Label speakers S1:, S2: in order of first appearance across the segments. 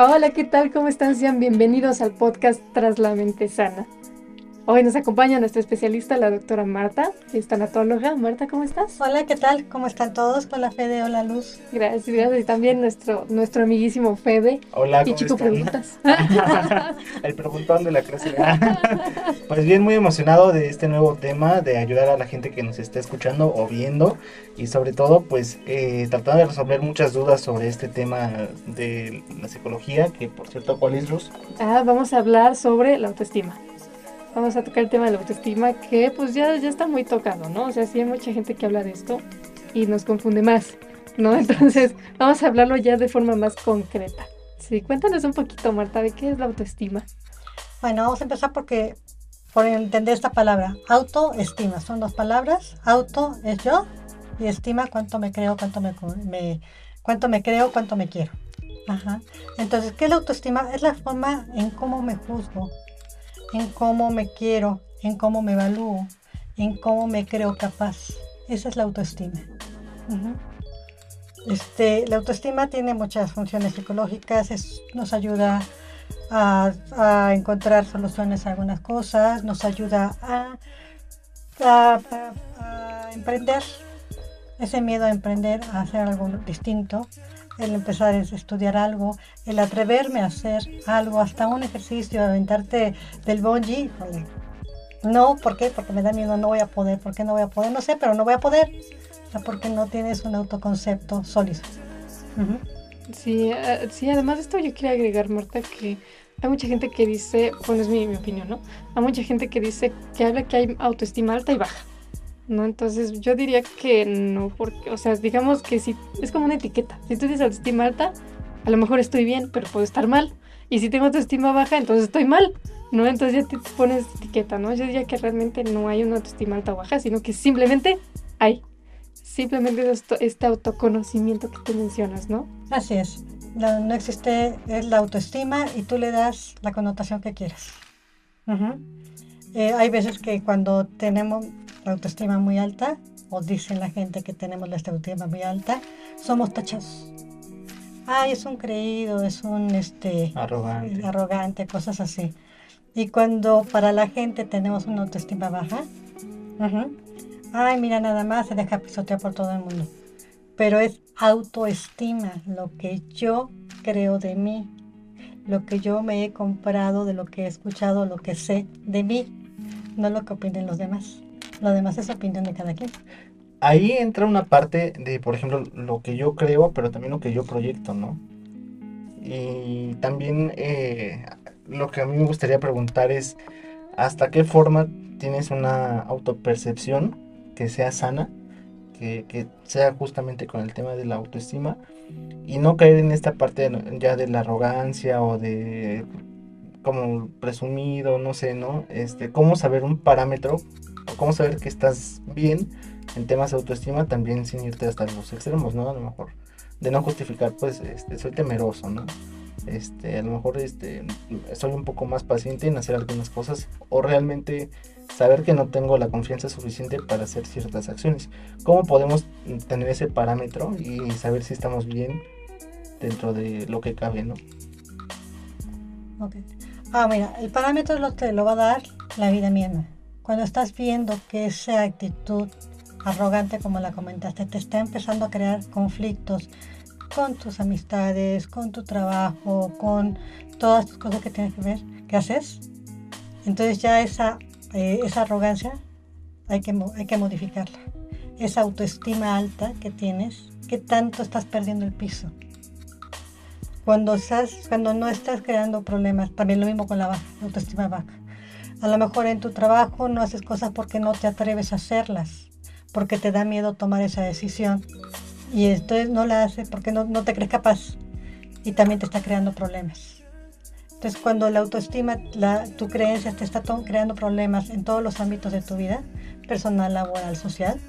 S1: Hola, ¿qué tal? ¿Cómo están? Sean bienvenidos al podcast Tras la Mente Sana. Hoy nos acompaña nuestra especialista, la doctora Marta, es tanatóloga. Marta, ¿cómo estás?
S2: Hola, ¿qué tal? ¿Cómo están todos? Hola, Fede, hola, Luz.
S1: Gracias, gracias. Y también nuestro, nuestro amiguísimo Fede.
S3: Hola,
S1: ¿cómo chico preguntas.
S3: El preguntón de la clase. pues bien, muy emocionado de este nuevo tema, de ayudar a la gente que nos está escuchando o viendo. Y sobre todo, pues eh, tratando de resolver muchas dudas sobre este tema de la psicología, que por cierto, ¿cuál es, Luz?
S1: Ah, vamos a hablar sobre la autoestima vamos a tocar el tema de la autoestima que pues ya, ya está muy tocado, ¿no? O sea, sí hay mucha gente que habla de esto y nos confunde más, ¿no? Entonces vamos a hablarlo ya de forma más concreta. Sí, cuéntanos un poquito, Marta, de qué es la autoestima.
S2: Bueno, vamos a empezar porque por entender esta palabra, autoestima, son dos palabras, auto es yo y estima cuánto me creo, cuánto me, me cuánto me creo, cuánto me quiero. Ajá. Entonces, ¿qué es la autoestima? Es la forma en cómo me juzgo, en cómo me quiero, en cómo me evalúo, en cómo me creo capaz. Esa es la autoestima. este, la autoestima tiene muchas funciones psicológicas, nos ayuda a, encontrar soluciones a algunas cosas, nos ayuda a, a emprender, ese miedo a emprender, a hacer algo distinto, el empezar a estudiar algo, el atreverme a hacer algo, hasta un ejercicio, aventarte del bungee, no, ¿por qué? Porque me da miedo, no voy a poder, ¿por qué no voy a poder? No sé, pero no voy a poder, porque no tienes un autoconcepto sólido.
S1: Sí, eh, sí, además de esto yo quería agregar, Marta, que hay mucha gente que dice, bueno, es mi opinión, ¿no? Hay mucha gente que dice que habla que hay autoestima alta y baja. ¿No? Entonces yo diría que no, porque, o sea, digamos que si es como una etiqueta. Si tú tienes autoestima alta, a lo mejor estoy bien, pero puedo estar mal. Y si tengo autoestima baja, entonces estoy mal, ¿no? Entonces ya te pones etiqueta, ¿no? Yo diría que realmente no hay una autoestima alta o baja, sino que simplemente hay. Simplemente es este autoconocimiento que tú mencionas, ¿no?
S2: Así es. No, existe es la autoestima y tú le das la connotación que quieras. Eh, hay veces que cuando tenemos la autoestima muy alta, o dicen la gente que tenemos la autoestima muy alta, somos tachados. Ay, es un creído, es un este
S3: arrogante.
S2: arrogante, cosas así. Y cuando para la gente tenemos una autoestima baja, ay, mira, nada más se deja pisotear por todo el mundo. Pero es autoestima, lo que yo creo de mí, lo que yo me he comprado, de lo que he escuchado, lo que sé de mí, no lo que opinen los demás. Lo demás es opinión de cada quien.
S3: Ahí entra una parte de, por ejemplo, lo que yo creo, pero también lo que yo proyecto, ¿no? Y también eh, lo que a mí me gustaría preguntar es, ¿hasta qué forma tienes una autopercepción que sea sana, que, que sea justamente con el tema de la autoestima? Y no caer en esta parte ya de la arrogancia o de como presumido, no sé, ¿no? Este, cómo saber un parámetro cómo saber que estás bien en temas de autoestima también sin irte hasta los extremos, ¿no? A lo mejor de no justificar, pues, este, soy temeroso, ¿no? Este, a lo mejor este, soy un poco más paciente en hacer algunas cosas o realmente saber que no tengo la confianza suficiente para hacer ciertas acciones. ¿Cómo podemos tener ese parámetro y saber si estamos bien dentro de lo que cabe, ¿no?
S2: Ah, mira, el parámetro lo, te lo va a dar la vida misma. Cuando estás viendo que esa actitud arrogante, como la comentaste, te está empezando a crear conflictos con tus amistades, con tu trabajo, con todas tus cosas que tienes que ver, ¿qué haces? Entonces ya esa, eh, esa arrogancia hay que, hay que modificarla. Esa autoestima alta que tienes, que tanto estás perdiendo el piso. Cuando, estás, cuando no estás creando problemas, también lo mismo con la autoestima baja a lo mejor en tu trabajo no haces cosas porque no te atreves a hacerlas, porque te da miedo tomar esa decisión. Y entonces no la haces porque no, te crees capaz y también te está creando problemas. Entonces cuando la autoestima, la, tu creencia te está creando problemas en todos los ámbitos de tu vida, personal, laboral, social,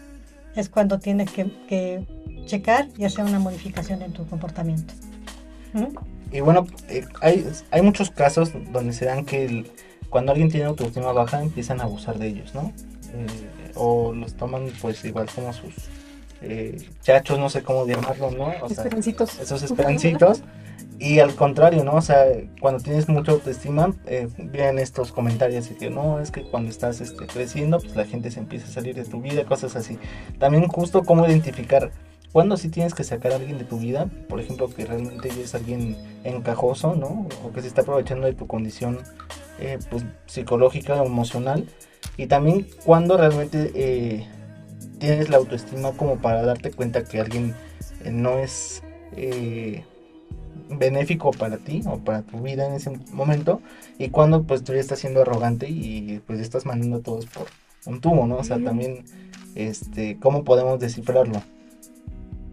S2: es cuando tienes que, checar y hacer una modificación en tu comportamiento.
S3: ¿Mm? Y bueno, eh, hay, hay muchos casos donde se dan que cuando alguien tiene autoestima baja empiezan a abusar de ellos, ¿no? Eh, o los toman pues igual como sus eh, chachos, no sé cómo llamarlo, ¿no?
S1: esperancitos.
S3: Esos esperancitos. y al contrario, ¿no? O sea, cuando tienes mucha autoestima, eh, vienen estos comentarios de que no, es que cuando estás este, creciendo, pues la gente se empieza a salir de tu vida, cosas así. También justo cómo identificar cuando sí tienes que sacar a alguien de tu vida, por ejemplo, que realmente es alguien encajoso, ¿no? O que se está aprovechando de tu condición eh, pues, psicológica o emocional. Y también cuando realmente eh, tienes la autoestima como para darte cuenta que alguien eh, no es benéfico para ti o para tu vida en ese momento. Y cuando pues tú ya estás siendo arrogante y pues estás mandando a todos por un tubo, ¿no? O sea, también, este, ¿cómo podemos descifrarlo?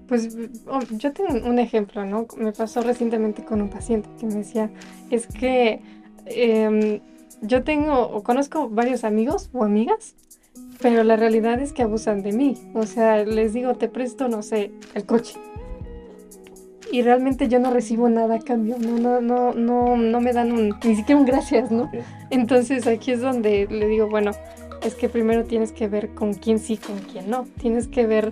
S1: Pues oh, yo tengo un ejemplo, ¿no? Me pasó recientemente con un paciente que me decía, es que em, yo tengo o conozco varios amigos o amigas, pero la realidad es que abusan de mí. O sea, les digo, te presto, no sé, el coche. Y realmente yo no recibo nada a cambio, no, no, no, no, no me dan un, ni siquiera un gracias, ¿no? Entonces aquí es donde le digo, bueno, es que primero tienes que ver con quién sí, con quién no. Tienes que ver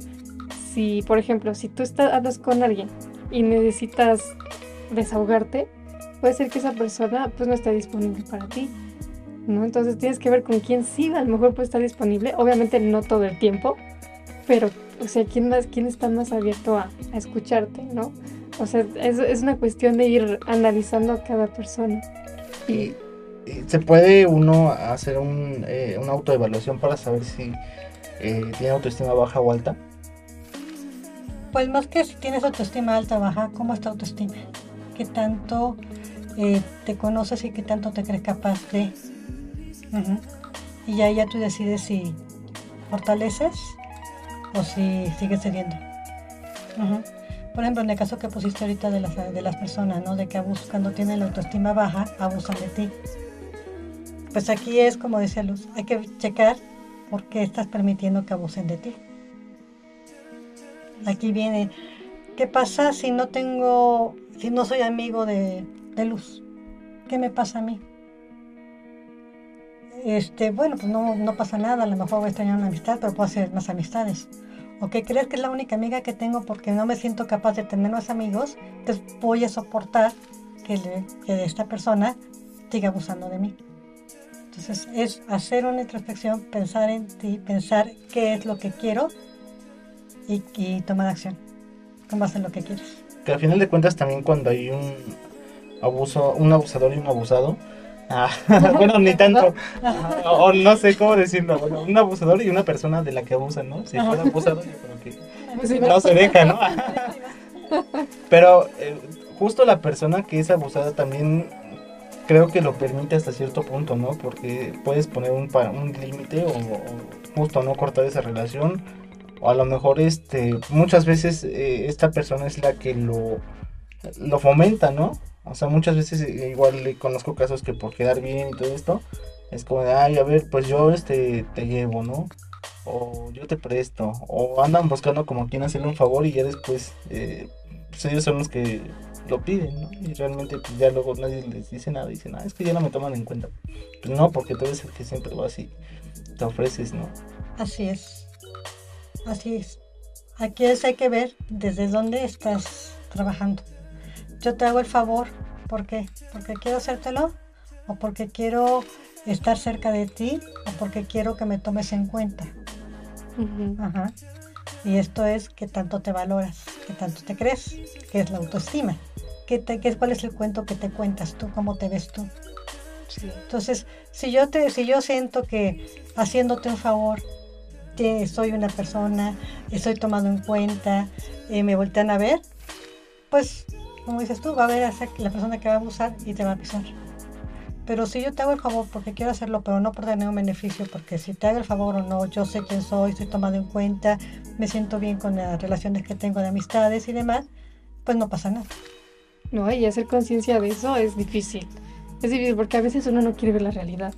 S1: si, por ejemplo, si tú estás, hablas con alguien y necesitas desahogarte, puede ser que esa persona pues no esté disponible para ti. ¿no? Entonces tienes que ver con quién sí a lo mejor puede estar disponible. Obviamente no todo el tiempo, pero, o sea, quién, más, quién está más abierto a, escucharte, ¿no? O sea, es, es, una cuestión de ir analizando a cada persona.
S3: Y, se puede uno hacer un, eh, una autoevaluación para saber si eh, tiene autoestima baja o alta.
S2: Pues más que si tienes autoestima alta o baja, ¿cómo está autoestima? ¿Qué tanto eh, te conoces y qué tanto te crees capaz de? Y ya, ya tú decides si fortaleces o si sigues cediendo. Por ejemplo, en el caso que pusiste ahorita de las, de las personas, ¿no? De que cuando tienen la autoestima baja, abusan de ti. Pues aquí es como decía Luz, hay que checar por qué estás permitiendo que abusen de ti. Aquí viene, ¿qué pasa si no tengo, si no soy amigo de, Luz? ¿Qué me pasa a mí? Este, bueno, pues no, no pasa nada, a lo mejor voy a extrañar una amistad, pero puedo hacer más amistades. ¿O que crees que es la única amiga que tengo porque no me siento capaz de tener más amigos? Entonces voy a soportar que, que esta persona siga abusando de mí. Entonces es hacer una introspección, pensar en ti, pensar qué es lo que quiero y, tomar acción con base en lo que quieres.
S3: Que al final de cuentas también cuando hay un abuso, un abusador y un abusado, ah, bueno, ni tanto, o, no sé cómo decirlo, bueno, un abusador y una persona de la que abusan, ¿no? Si fuera abusado, yo creo que no se deja, ¿no? Pero eh, justo la persona que es abusada también creo que lo permite hasta cierto punto, ¿no? Porque puedes poner un, un límite o, o, justo no cortar esa relación o a lo mejor este muchas veces eh, esta persona es la que lo lo fomenta no o sea muchas veces eh, igual le conozco casos que por quedar bien y todo esto es como de ay a ver pues yo este te llevo no o yo te presto o andan buscando como quien hacerle un favor y ya después eh, pues ellos son los que lo piden ¿no? y realmente pues, ya luego nadie les dice nada dicen ah es que ya no me toman en cuenta pues no porque tú eres el que siempre vas y te ofreces no
S2: así es Así es. Aquí es, hay que ver desde dónde estás trabajando. Yo te hago el favor, ¿por qué? Porque quiero hacértelo o porque quiero estar cerca de ti o porque quiero que me tomes en cuenta. Ajá. Y esto es que tanto te valoras, que tanto te crees, que es la autoestima. ¿Qué te, ¿Cuál es el cuento que te cuentas tú? ¿Cómo te ves tú? Entonces, si yo, te, si yo siento que haciéndote un favor soy una persona, estoy tomado en cuenta, eh, me voltean a ver, pues, como dices tú, va a haber la persona que va a abusar y te va a pisar. Pero si yo te hago el favor porque quiero hacerlo, pero no por tener un beneficio, porque si te hago el favor o no, yo sé quién soy, estoy tomado en cuenta, me siento bien con las relaciones que tengo de amistades y demás, pues no pasa nada.
S1: No, y hacer conciencia de eso es difícil. Es difícil porque a veces uno no quiere ver la realidad.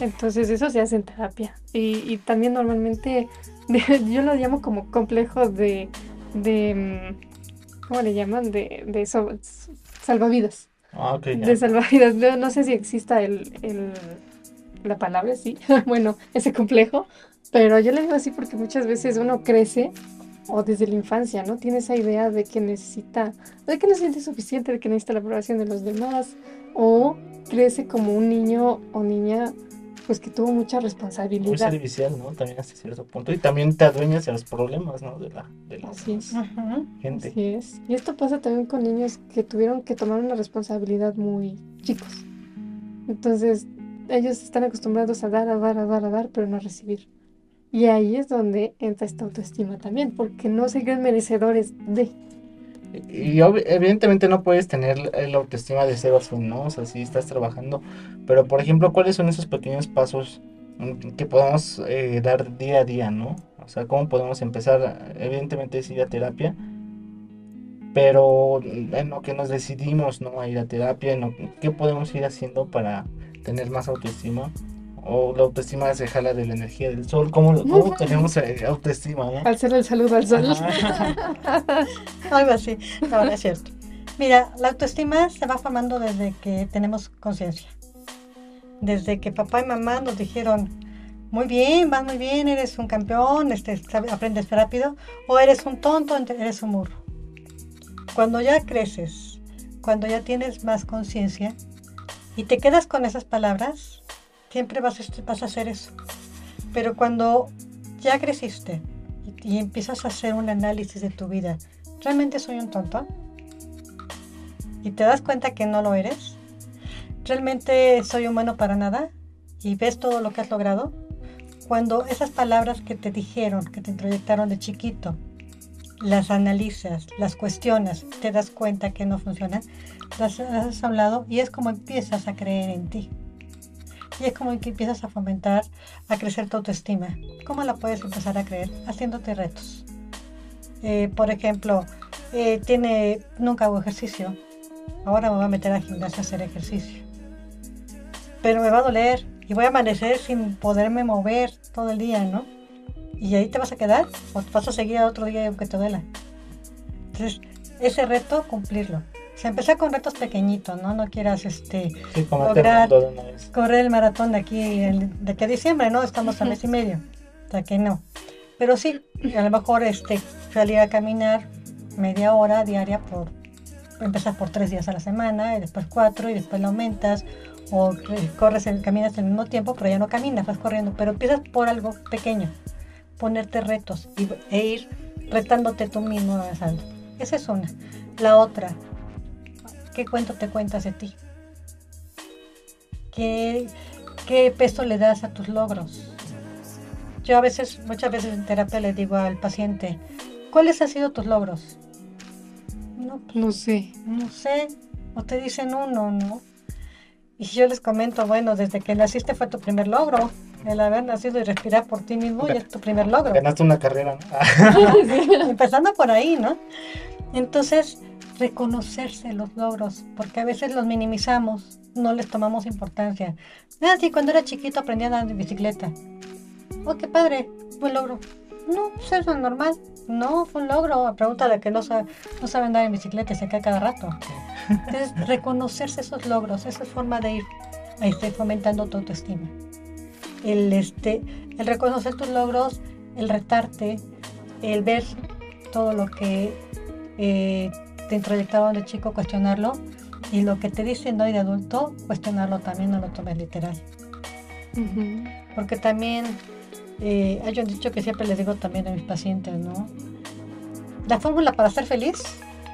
S1: Entonces eso se hace en terapia. Y, también normalmente yo lo llamo como complejo de, de mm, ¿cómo le llaman? De, de salvavidas.
S3: Ah,
S1: de salvavidas. No, no sé si exista el, el, la palabra, sí. bueno, ese complejo. Pero yo le digo así porque muchas veces uno crece o desde la infancia, ¿no? Tiene esa idea de que necesita, de que no se siente suficiente, de que necesita la aprobación de los demás, o crece como un niño o niña pues que tuvo mucha
S3: Muy
S1: responsabilidad.
S3: servicial, ¿no? También hasta cierto punto. Y también te adueñas de los problemas, ¿no? De la, de la
S1: Así es.
S3: Gente.
S1: Así es. Y esto pasa también con niños que tuvieron que tomar una responsabilidad muy chicos. Entonces, ellos están acostumbrados a dar, a dar, a dar, a dar, pero no a recibir. Y ahí es donde entra esta autoestima también, porque no se creen merecedores de.
S3: Y evidentemente no puedes tener la autoestima de cero a ¿no? O sea, sí estás trabajando. Pero, por ejemplo, ¿cuáles son esos pequeños pasos mm, que podemos eh, dar día a día, ¿no? O sea, ¿cómo podemos empezar? Evidentemente es ir a terapia. Pero en lo que nos decidimos, ¿no? A ir a terapia, en ¿qué podemos ir haciendo para tener más autoestima? O la autoestima se jala de la energía del sol. ¿Cómo, cómo tenemos eh, autoestima, no?
S1: Al ser el saludo al sol.
S2: Algo así. No, no es cierto. Mira, la autoestima se va formando desde que tenemos conciencia. Desde que papá y mamá nos dijeron, muy bien, vas muy bien, eres un campeón, este, aprendes rápido, o eres un tonto, eres un burro. Cuando ya creces, cuando ya tienes más conciencia y te quedas con esas palabras, siempre vas a, vas a hacer eso. Pero cuando ya creciste y, empiezas a hacer un análisis de tu vida, ¿realmente soy un tonto? Y te das cuenta que no lo eres. ¿Realmente soy humano para nada? Y ves todo lo que has logrado. Cuando esas palabras que te dijeron, que te introyectaron de chiquito, las analizas, las cuestionas, te das cuenta que no funcionan, las has hablado y es como empiezas a creer en ti. Y es como que empiezas a fomentar, a crecer tu autoestima. ¿Cómo la puedes empezar a creer? Haciéndote retos. Eh, por ejemplo, eh, tiene, nunca hago ejercicio. Ahora me voy a meter al gimnasio a hacer ejercicio. Pero me va a doler y voy a amanecer sin poderme mover todo el día, ¿no? ¿Y ahí te vas a quedar? ¿O vas a seguir a otro día aunque te duela? Entonces, ese reto, cumplirlo. O sea, empezar con retos pequeñilos, ¿no? No quieras este,
S3: Sí, comerte el
S2: Lograr- correr el maratón de aquí, el- de que diciembre, ¿no? Estamos a mes y medio. O sea que no. Pero sí, a lo mejor este, salir a caminar media hora diaria por empezar por tres días a la semana y después cuatro y después lo aumentas o corres el, caminas al mismo tiempo pero ya no caminas vas corriendo pero empiezas por algo pequeño ponerte retos y, e ir retándote tú mismo avanzando esa es una la otra qué cuento te cuentas de ti qué, qué peso le das a tus logros yo a veces muchas veces en terapia le digo al paciente ¿cuáles han sido tus logros? no pues,
S1: No sé.
S2: no sé, o te dicen uno, ¿no? Y yo les comento, bueno, desde que naciste fue tu primer logro, el haber nacido y respirar por ti mismo ya es tu primer logro.
S3: Ganaste una carrera, ¿no?
S2: Empezando por ahí, ¿no? Entonces, reconocerse los logros, porque a veces los minimizamos, no les tomamos importancia. Ah, sí, cuando era chiquito aprendí a andar en bicicleta. Oh, qué padre, buen logro. No, pues eso es normal. No, fue un logro. Pregúntale a que no sabe, no sabe andar en bicicleta y se cae cada rato. Entonces, reconocerse esos logros, esa es forma de ir este, fomentando tu autoestima. El, este, el reconocer tus logros, el retarte, el ver todo lo que eh, te introyectaron de chico, cuestionarlo, y lo que te dicen hoy de adulto, cuestionarlo también, no lo tomes literal. Porque también eh, hay un dicho que siempre les digo también a mis pacientes, ¿no? La fórmula para ser feliz,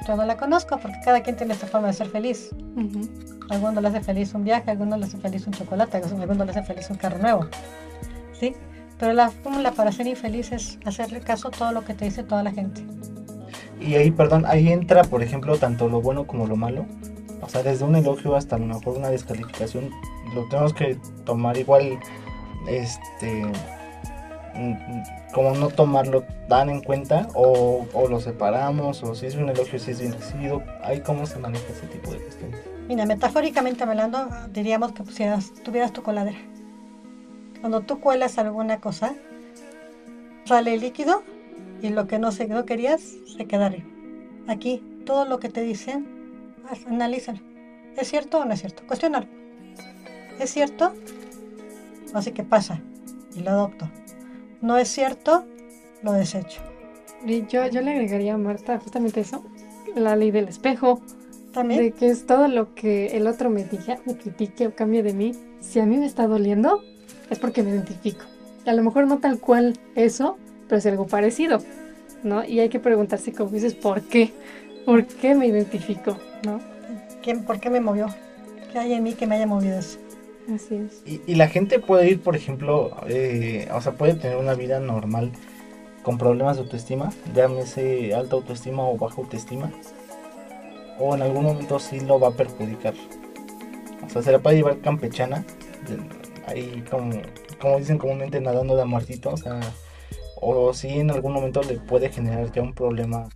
S2: yo no la conozco porque cada quien tiene su forma de ser feliz.
S1: Ujú.
S2: A algunos le hace feliz un viaje, algunos le hace feliz un chocolate, algunos le hace feliz un carro nuevo. ¿Sí? Pero la fórmula para ser infeliz es hacerle caso a todo lo que te dice toda la gente.
S3: Y ahí, perdón, ahí entra, por ejemplo, tanto lo bueno como lo malo. O sea, desde un elogio hasta a lo mejor una descalificación, lo tenemos que tomar igual, este, mm, como no tomarlo tan en cuenta, o, o lo separamos, o si es un elogio, si es bien recibido, ahí cómo se maneja ese tipo de cuestiones.
S2: Mira, metafóricamente hablando, diríamos que pusieras, tuvieras tu coladera. Cuando tú cuelas alguna cosa, sale líquido y lo que no, se, no querías se queda arriba. Aquí, todo lo que te dicen, analízalo. ¿Es cierto o no es cierto? Cuestiónalo. ¿Es cierto? Así que pasa y lo adopto. ¿No es cierto? Lo desecho.
S1: Y yo, yo le agregaría a Marta justamente eso, la ley del espejo,
S2: También.
S1: de que es todo lo que el otro me diga, me critique o cambie de mí. Si a mí me está doliendo, es porque me identifico. Y a lo mejor no tal cual eso, pero es algo parecido, ¿no? Y hay que preguntarse, como dices, ¿por qué? ¿Por qué me identifico? ¿No?
S2: ¿Quién, ¿Por qué me movió? ¿Qué hay en mí que me haya movido eso?
S1: Así es.
S3: Y, y la gente puede ir, por ejemplo, eh, o sea, puede tener una vida normal con problemas de autoestima, llámese alta autoestima o baja autoestima, o en algún momento sí lo va a perjudicar. O sea, se la puede llevar campechana, de- ahí como, como dicen comúnmente nadando de a muertito, o sea, o sí en algún momento le puede generar ya un problema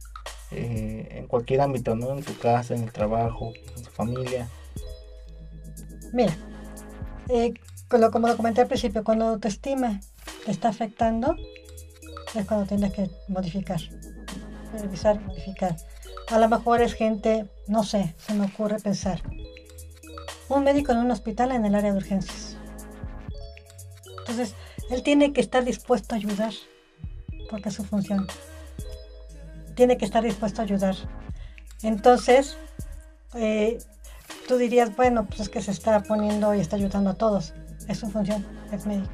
S3: eh, en cualquier ámbito, ¿no? En su casa, en el trabajo, en su familia.
S2: Mira, eh, lo- como lo comenté al principio, cuando la autoestima te está afectando, es cuando tienes que modificar, revisar, modificar. A lo mejor es gente, no sé, se me ocurre pensar, un médico en un hospital en el área de urgencias. Entonces, él tiene que estar dispuesto a ayudar, porque es su función. Tiene que estar dispuesto a ayudar. Entonces, eh, tú dirías, bueno, pues es que se está poniendo y está ayudando a todos. Es su función, es médico.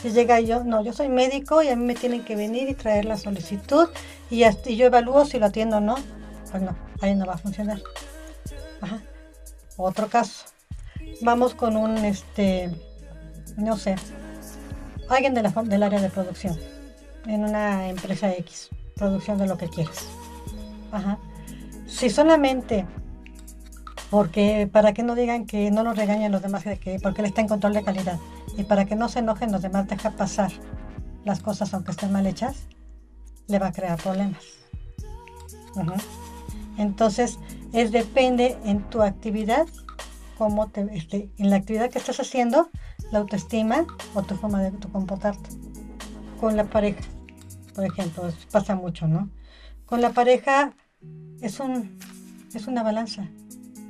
S2: Si llega yo, no, yo soy médico y a mí me tienen que venir y traer la solicitud y, y yo evalúo si lo atiendo o no. Pues no, ahí no va a funcionar. Ajá. Otro caso. Vamos con un, este, no sé, alguien de la, del área de producción en una empresa X, producción de lo que quieras. Ajá. Si solamente porque para que no digan que no nos regañen los demás de que porque él está en control de calidad y para que no se enojen los demás deja pasar las cosas aunque estén mal hechas le va a crear problemas entonces es depende en tu actividad cómo te este, en la actividad que estás haciendo la autoestima o tu forma de tu comportarte con la pareja por ejemplo pasa mucho no con la pareja es un es una balanza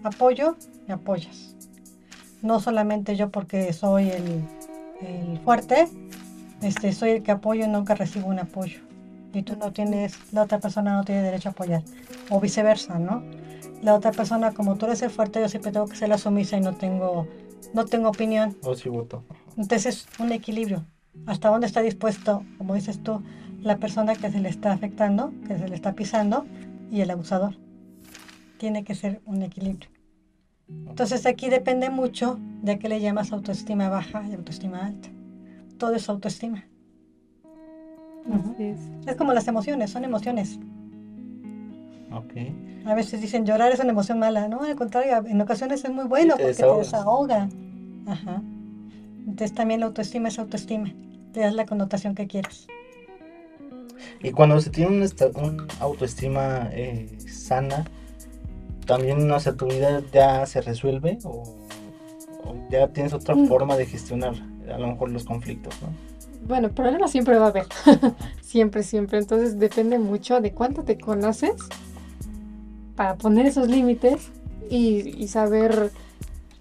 S2: apoyo, me apoyas. No solamente yo porque soy el, el fuerte, este, soy el que apoyo y nunca recibo un apoyo. Y tú no tienes, la otra persona no tiene derecho a apoyar. O viceversa, ¿no? La otra persona, como tú eres el fuerte, yo siempre tengo que ser la sumisa y no tengo, no tengo opinión.
S3: O si voto.
S2: Entonces, un equilibrio. ¿Hasta dónde está dispuesto, como dices tú, la persona que se le está afectando, que se le está pisando, y el abusador? Tiene que ser un equilibrio. Entonces aquí depende mucho de qué le llamas autoestima baja y autoestima alta. Todo es autoestima.
S1: Es.
S2: Es como las emociones, son emociones.
S3: Ok.
S2: A veces dicen llorar es una emoción mala, no, al contrario, en ocasiones es muy bueno
S3: te
S2: porque te desahoga. Ajá. Entonces también la autoestima es autoestima. Te das la connotación que quieras.
S3: Y cuando se tiene una, una autoestima eh, sana, también, o sea, tu vida ya se resuelve o, o ya tienes otra
S1: Mm.
S3: forma de gestionar a lo mejor los conflictos, ¿no?
S1: Bueno, problemas siempre va a haber. siempre, siempre. Entonces depende mucho de cuánto te conoces para poner esos límites y, y saber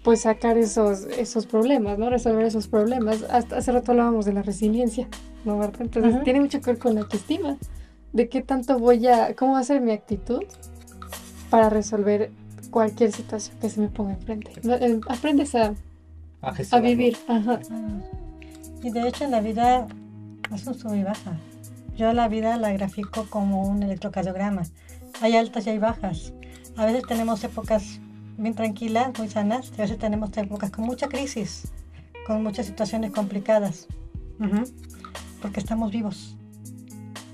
S1: pues sacar esos, esos problemas, ¿no? Resolver esos problemas. Hasta hace rato hablábamos de la resiliencia, ¿no, Marta? Entonces tiene mucho que ver con la autoestima. De qué tanto voy a, cómo va a ser mi actitud para resolver cualquier situación que se me ponga enfrente. Eh, Aprendes a,
S3: A,
S1: vivir. Ajá.
S2: Y de hecho en la vida es un sub y baja. Yo la vida la grafico como un electrocardiograma. Hay altas y hay bajas. A veces tenemos épocas bien tranquilas, muy sanas, y a veces tenemos épocas con mucha crisis, con muchas situaciones complicadas. Ujú. Porque estamos vivos.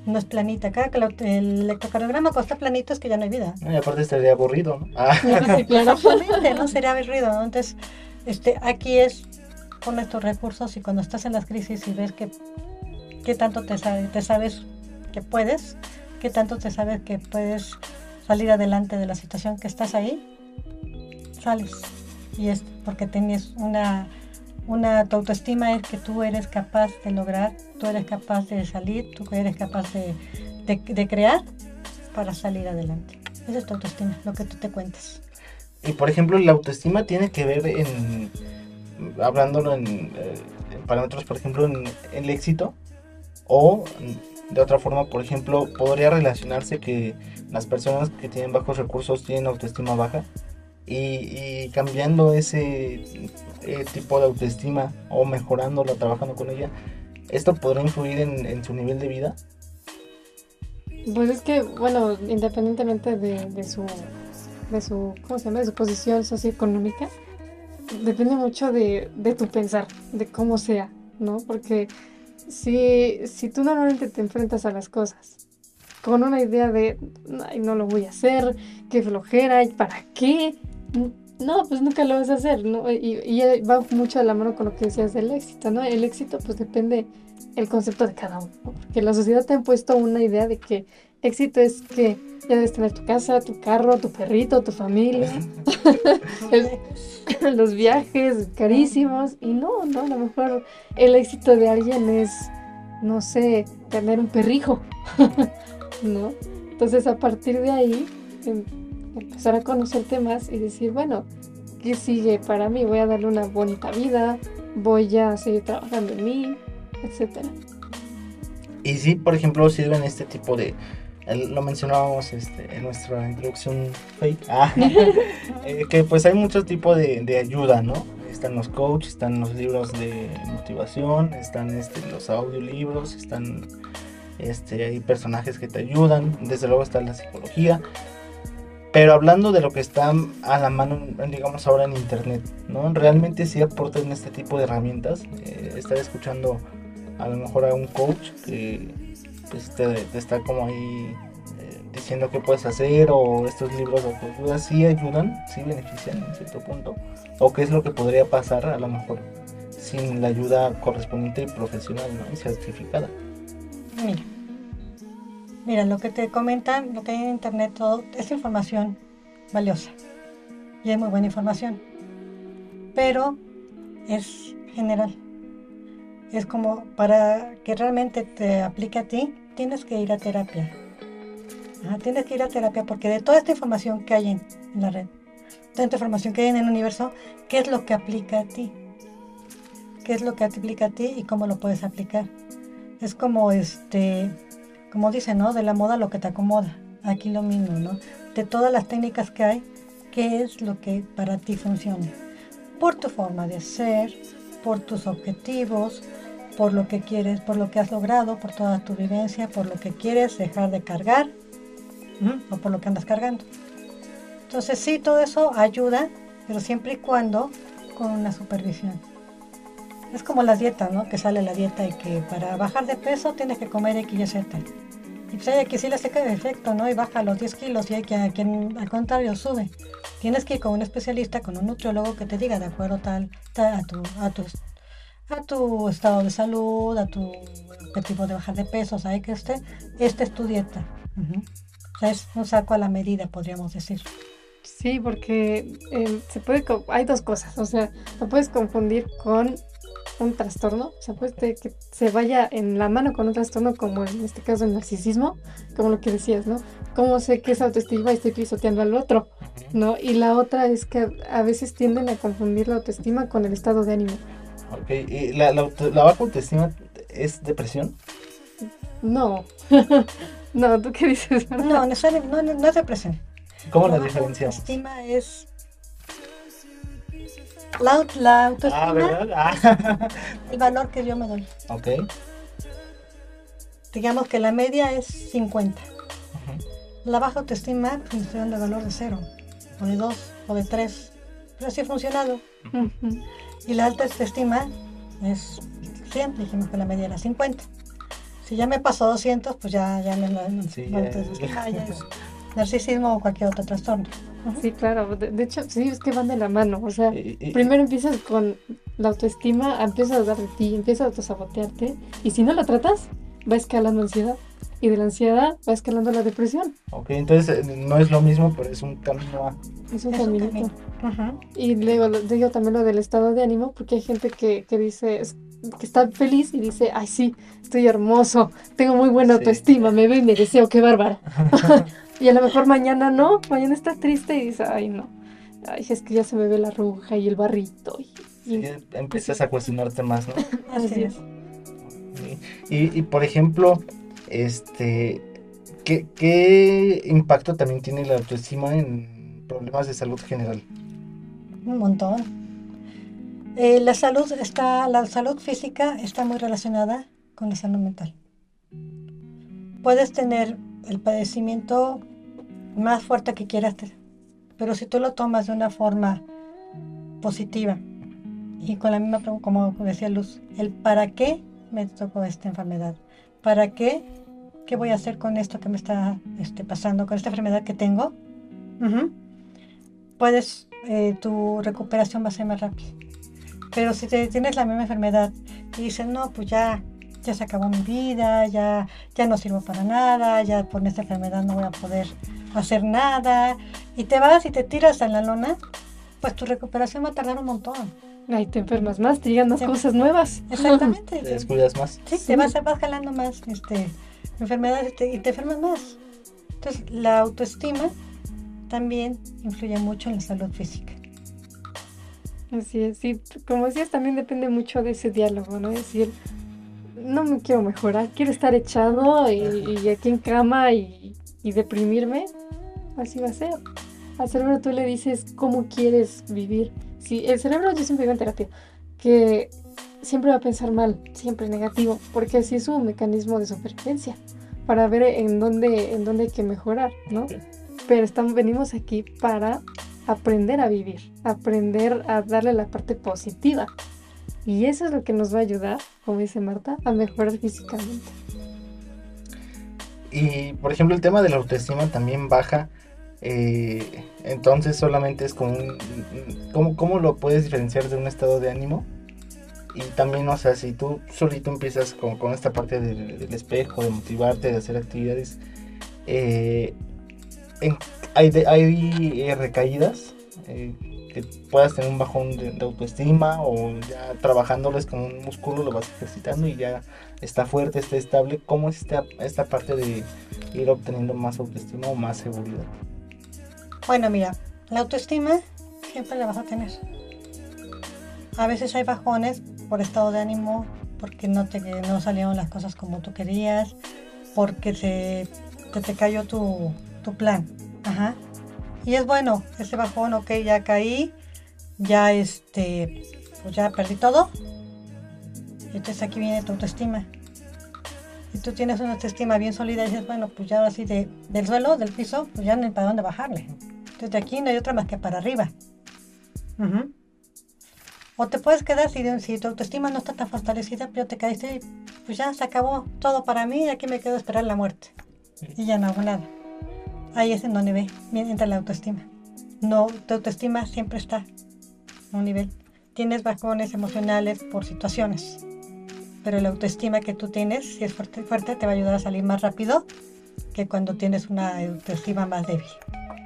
S2: No es planita. Cada que el electrocardiograma cuando está planito es que ya no hay vida.
S3: No, y aparte estaría aburrido, ¿no? Ah,
S1: Sí, claro.
S2: Exactamente, no sería aburrido, ¿no? Entonces, este, aquí es pones tus recursos y cuando estás en las crisis y ves que qué tanto te, sabe- te sabes que puedes, qué tanto te sabes que puedes salir adelante de la situación que estás ahí, sales. Y es porque tienes una, una tu autoestima es que tú eres capaz de lograr, tú eres capaz de salir, tú eres capaz de, de, crear para salir adelante. Esa es tu autoestima, lo que tú te cuentas.
S3: Y por ejemplo, la autoestima tiene que ver en, hablándolo en, eh, parámetros, por ejemplo, en el éxito o de otra forma, por ejemplo, podría relacionarse que las personas que tienen bajos recursos tienen autoestima baja y, cambiando ese eh, tipo de autoestima o mejorándola, trabajando con ella, ¿esto podría influir en, su nivel de vida?
S1: Pues es que, bueno, independientemente de, su, de su, ¿cómo se llama? De su posición socioeconómica, depende mucho de, de tu pensar, de cómo sea, ¿no? Porque si, si tú normalmente te enfrentas a las cosas con una idea de, Ay, no lo voy a hacer, qué flojera, ¿y para qué? No, pues nunca lo vas a hacer, ¿no? Y, y, va mucho a la mano con lo que decías del éxito, ¿no? El éxito pues depende el concepto de cada uno, porque la sociedad te ha puesto una idea de que éxito es que ya debes tener tu casa, tu carro, tu perrito, tu familia, los viajes carísimos, y no, no, a lo mejor el éxito de alguien es, no sé, tener un perrijo, ¿no? Entonces a partir de ahí em, empezar a conocerte más y decir, bueno, ¿qué sigue para mí? Voy a darle una bonita vida, voy a seguir trabajando en mí, etcétera.
S3: Y si, por ejemplo, sirven este tipo de, lo mencionábamos este, en nuestra introducción ah, eh, que pues hay mucho tipo de, de, ayuda, ¿no? Están los coaches, están los libros de motivación, están este, los audiolibros, están este, hay personajes que te ayudan, desde luego está la psicología, pero hablando de lo que está a la mano, digamos ahora en internet, ¿no? Realmente sí aportan este tipo de herramientas. Eh, estar escuchando a lo mejor a un coach que pues, te, está como ahí eh, diciendo qué puedes hacer o estos libros de autoayuda sí ayudan, sí benefician en cierto punto. O qué es lo que podría pasar a lo mejor sin la ayuda correspondiente y profesional. Y certificada.
S2: Mira lo que te comentan, lo que hay en internet, todo es información valiosa. Y es muy buena información. Pero es general. Es como para que realmente te aplique a ti, tienes que ir a terapia. tienes que ir a terapia porque de toda esta información que hay en, en la red, toda esta información que hay en el universo, ¿qué es lo que aplica a ti? ¿Qué es lo que aplica a ti y cómo lo puedes aplicar? Es como este como dice, ¿no? De la moda lo que te acomoda. Aquí lo mismo, ¿no? De todas las técnicas que hay, ¿qué es lo que para ti funciona? Por tu forma de ser, por tus objetivos, por lo que quieres, por lo que has logrado, por toda tu vivencia, por lo que quieres dejar de cargar o por lo que andas cargando. Entonces sí, todo eso ayuda, pero siempre y cuando con una supervisión. Es como las dietas, ¿no? Que sale la dieta y que para bajar de peso tienes que comer X y Z. Y pues hay que sí le seca de efecto, ¿no? Y baja los 10 kilos y hay que, quien al contrario sube. Tienes que ir con un especialista, con un nutriólogo que te diga de acuerdo tal, a, tu, a, tu, a tu estado de salud, a tu objetivo de bajar de peso, o sea, que esté, esta es tu dieta. O sea, es un saco a la medida, podríamos decir.
S1: Sí, porque eh, se puede, hay dos cosas, o sea, lo puedes confundir con un trastorno, o sea, pues que se vaya en la mano con un trastorno como en este caso el narcisismo, como lo que decías, ¿no? ¿Cómo sé que es autoestima y estoy pisoteando al otro? ¿No? Y la otra es que a veces tienden a confundir la autoestima con el estado de ánimo.
S3: Ok, ¿y la, la, baja autoestima es depresión?
S1: No, no, ¿tú qué dices?
S2: No, no, no, no es depresión.
S3: ¿Cómo la, la diferenciamos?
S2: La autoestima es la, la autoestima. Ah, ¿verdad? Ah. El valor que yo me doy.
S3: Ok.
S2: Digamos que la media es 50. La baja autoestima, pues estoy dando valor de 0, o de 2, o de 3. Pero así ha funcionado. Y la alta autoestima es 100, dijimos que la media era 50. Si ya me pasó 200, pues ya, ya me lo... Sí, ya, ya es narcisismo o cualquier otro trastorno.
S1: Sí, claro. De, hecho, sí, es que van de la mano. O sea, primero empiezas con la autoestima, empiezas a dudar de ti, empiezas a autosabotearte. Y si no la tratas, va escalando ansiedad. Y de la ansiedad va escalando la depresión.
S3: Ok, entonces eh, no es lo mismo, pero es un camino a...
S1: Es un camino. Y luego digo también lo del estado de ánimo, porque hay gente que, que dice que está feliz y dice, ay sí, estoy hermoso, tengo muy buena autoestima, me ve y me deseo, qué bárbaro. Y a lo mejor mañana no, mañana está triste y dice, ay no, ay, es que ya se me ve la ruja y el barrito. Y,
S3: empiezas a cuestionarte más, ¿no?
S1: Así es.
S3: Y, y, por ejemplo, este, ¿qué, ¿qué impacto también tiene la autoestima en problemas de salud general?
S2: Un montón. Eh, la salud está, la salud física está muy relacionada con la salud mental. Puedes tener el padecimiento más fuerte que quieras, pero si tú lo tomas de una forma positiva y con la misma pregunta, como decía Luz, el para qué me tocó esta enfermedad, para qué, qué voy a hacer con esto que me está este, pasando, con esta enfermedad que tengo, puedes, eh, tu recuperación va a ser más rápida. Pero si te, tienes la misma enfermedad y dices, no, pues ya, ya se acabó mi vida, ya, ya no sirvo para nada, ya por esta enfermedad no voy a poder hacer nada, y te vas y te tiras en la lona, pues tu recuperación va a tardar un montón.
S1: Ahí te enfermas más, te llegan más cosas nuevas.
S2: Exactamente.
S3: Te descuidas más.
S2: Sí, te vas, vas jalando más este, enfermedades y te, y te enfermas más. Entonces, la autoestima también influye mucho en la salud física.
S1: Así es, sí, como decías, también depende mucho de ese diálogo, ¿no? Es decir, no me quiero mejorar, quiero estar echado y, y aquí en cama y, y, deprimirme, así va a ser. Al cerebro tú le dices cómo quieres vivir. Sí, el cerebro, yo siempre digo en terapia, que siempre va a pensar mal, siempre negativo, porque así es un mecanismo de supervivencia, para ver en dónde, en dónde hay que mejorar, ¿no? Pero estamos, venimos aquí para aprender a vivir, aprender a darle la parte positiva. Y eso es lo que nos va a ayudar, como dice Marta, a mejorar físicamente.
S3: Y por ejemplo el tema de la autoestima también baja. Eh, entonces solamente es como un... ¿cómo, ¿Cómo lo puedes diferenciar de un estado de ánimo? Y también, o sea, si tú solito empiezas con, con esta parte del, espejo, de motivarte, de hacer actividades, eh, hay, hay eh, recaídas, que puedas tener un bajón de, autoestima o ya trabajándoles con un músculo lo vas ejercitando y ya está fuerte, está estable. ¿Cómo es esta, esta parte de ir obteniendo más autoestima o más seguridad?
S2: Bueno, mira, la autoestima siempre la vas a tener. A veces hay bajones por estado de ánimo, porque no te no salieron las cosas como tú querías, porque se, te, te cayó tu, tu plan. Ajá. Y es bueno, ese bajón, ok, ya caí, ya este, pues ya perdí todo. Entonces aquí viene tu autoestima. Si tú tienes una autoestima bien sólida y dices, bueno, pues ya así de, del suelo, del piso, pues ya no hay para dónde bajarle. Entonces de aquí no hay otra más que para arriba. Uh -huh. O te puedes quedar si, si, tu autoestima no está tan fortalecida, pero te caíste y pues ya se acabó todo para mí y aquí me quedo a esperar la muerte. Y ya no hago nada. Ahí es en donde ve, entra la autoestima. No, tu autoestima siempre está a un nivel. Tienes bajones emocionales por situaciones, pero la autoestima que tú tienes, si es fuerte, fuerte, te va a ayudar a salir más rápido que cuando tienes una autoestima más débil.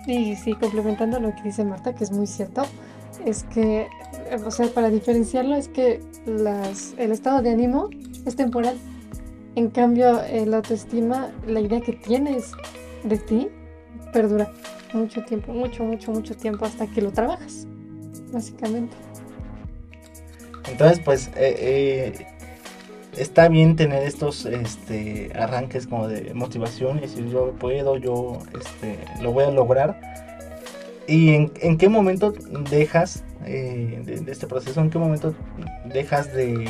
S1: Y sí, complementando lo que dice Marta, que es muy cierto, es que, o sea, para diferenciarlo es que las, el estado de ánimo es temporal. En cambio, la autoestima, la idea que tienes de ti, perdura mucho tiempo, mucho, mucho, mucho tiempo hasta que lo trabajas, básicamente.
S3: Entonces, pues, eh, eh, está bien tener estos este, arranques como de motivación y decir yo puedo, yo este, lo voy a lograr. ¿Y en, en qué momento dejas eh, de, de, este proceso? ¿En qué momento dejas de,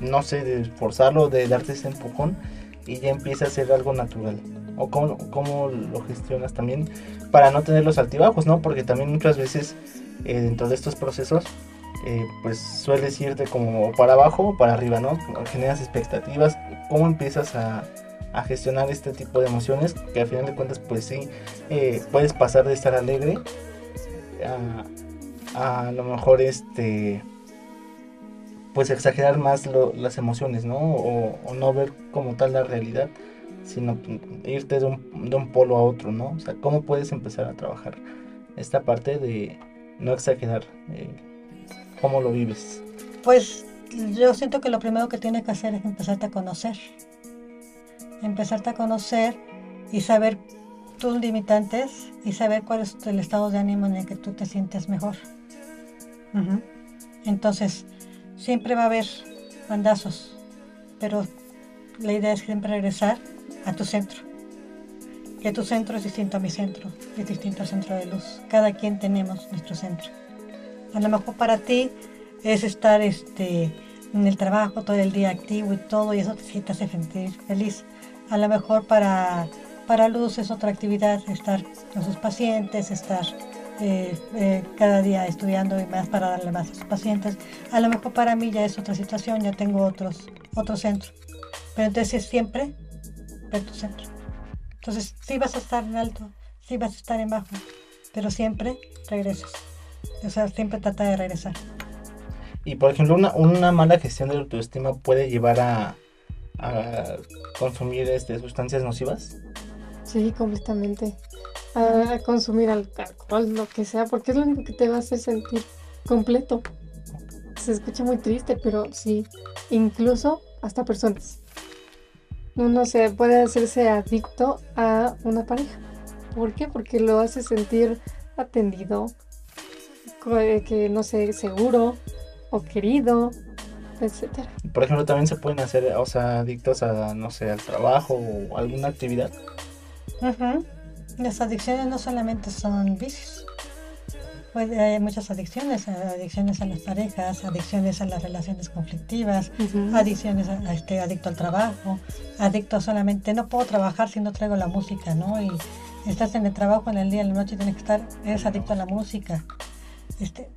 S3: no sé, de esforzarlo, de darte ese empujón y ya empieza a ser algo natural? ¿O cómo, cómo lo gestionas también para no tener los altibajos, no? Porque también muchas veces eh, dentro de estos procesos eh, pues sueles irte como para abajo o para arriba, ¿no? Generas expectativas, ¿cómo empiezas a, gestionar este tipo de emociones? Que al final de cuentas, pues sí, eh, puedes pasar de estar alegre a, a lo mejor este pues exagerar más las emociones, ¿no? O, no ver como tal la realidad, sino irte de un, de un polo a otro, ¿no? O sea, ¿cómo puedes empezar a trabajar esta parte de no exagerar? Eh, ¿Cómo lo vives?
S2: Pues yo siento que lo primero que tienes que hacer es empezarte a conocer. Empezarte a conocer y saber tus limitantes y saber cuál es el estado de ánimo en el que tú te sientes mejor. Uh -huh. Entonces, siempre va a haber bandazos, pero la idea es siempre regresar a tu centro. Que tu centro es distinto a mi centro, es distinto al centro de luz. Cada quien tenemos nuestro centro. A lo mejor para ti es estar este, en el trabajo todo el día activo y todo, y eso te hace sentir feliz. A lo mejor para, para Luz es otra actividad, estar con sus pacientes, estar eh, eh, cada día estudiando y más para darle más a sus pacientes. A lo mejor para mí ya es otra situación, ya tengo otros, otro centro. Pero entonces es siempre ver tu centro. Entonces sí vas a estar en alto, sí vas a estar en bajo, pero siempre regresas. O sea, siempre trata de regresar.
S3: Y por ejemplo, una, una mala gestión de la autoestima puede llevar a, a consumir este, sustancias nocivas.
S1: Sí, completamente a, consumir alcohol, lo que sea, porque es lo único que te va a hacer sentir completo. Se escucha muy triste, pero sí, incluso hasta personas. Uno se puede hacerse adicto a una pareja. ¿Por qué? Porque lo hace sentir atendido, eh, que no sé, seguro o querido, etcétera.
S3: Por ejemplo, también se pueden hacer, o sea, adictos a, no sé, al trabajo o alguna actividad.
S2: Las adicciones no solamente son vicios. Hay muchas adicciones, adicciones a las parejas, adicciones a las relaciones conflictivas, adicciones a, este adicto al trabajo, adicto solamente no puedo trabajar si no traigo la música, ¿no? Y estás en el trabajo en el día, en la noche tienes que estar, eres adicto a la música. Este,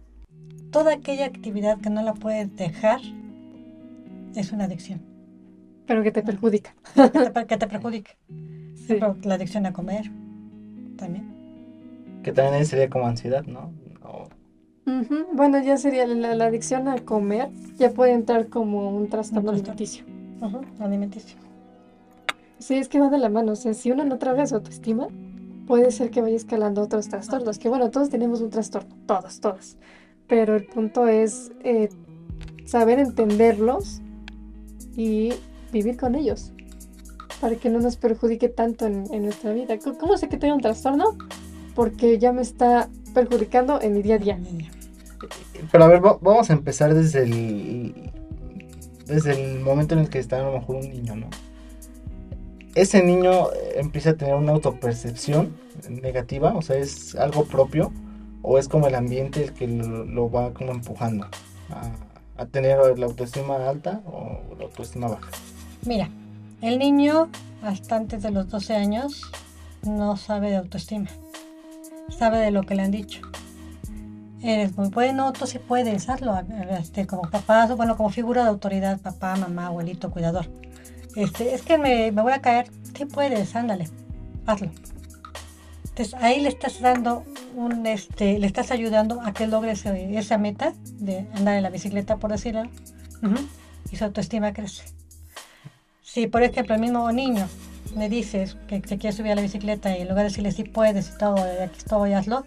S2: toda aquella actividad que no la puedes dejar es una adicción.
S1: Pero que te perjudica.
S2: Que te, que te perjudica. La adicción a comer, también.
S3: Que también sería como ansiedad, ¿no?
S1: Bueno, ya sería la, adicción a comer, ya puede entrar como un trastorno alimenticio.
S2: alimenticio.
S1: Sí, es que va de la mano. O sea, si uno no trabaja su autoestima, puede ser que vaya escalando otros trastornos. Que bueno, todos tenemos un trastorno, todos, todos. Pero el punto es eh, saber entenderlos y vivir con ellos para que no nos perjudique tanto en, nuestra vida. ¿Cómo sé que tengo un trastorno? Porque ya me está perjudicando en mi día a día.
S3: Pero a ver, vamos a empezar desde el, desde el momento en el que está a lo mejor un niño, ¿no? Ese niño empieza a tener una autopercepción negativa, o sea, es algo propio, o es como el ambiente el que lo, va como empujando a, a tener la autoestima alta o la autoestima baja.
S2: Mira, el niño, hasta antes de los 12 años, no sabe de autoestima. Sabe de lo que le han dicho. Eres muy bueno, tú sí puedes, hazlo. Este, como papá, bueno, como figura de autoridad, papá, mamá, abuelito, cuidador. Este, es que me, voy a caer. Sí puedes, ándale, hazlo. Entonces ahí le estás dando un, este, le estás ayudando a que logre esa meta de andar en la bicicleta, por decirlo, y su autoestima crece. Si, por ejemplo, el mismo niño me dices que se quiere subir a la bicicleta y en lugar de decirle si puedes y todo, aquí estoy, hazlo.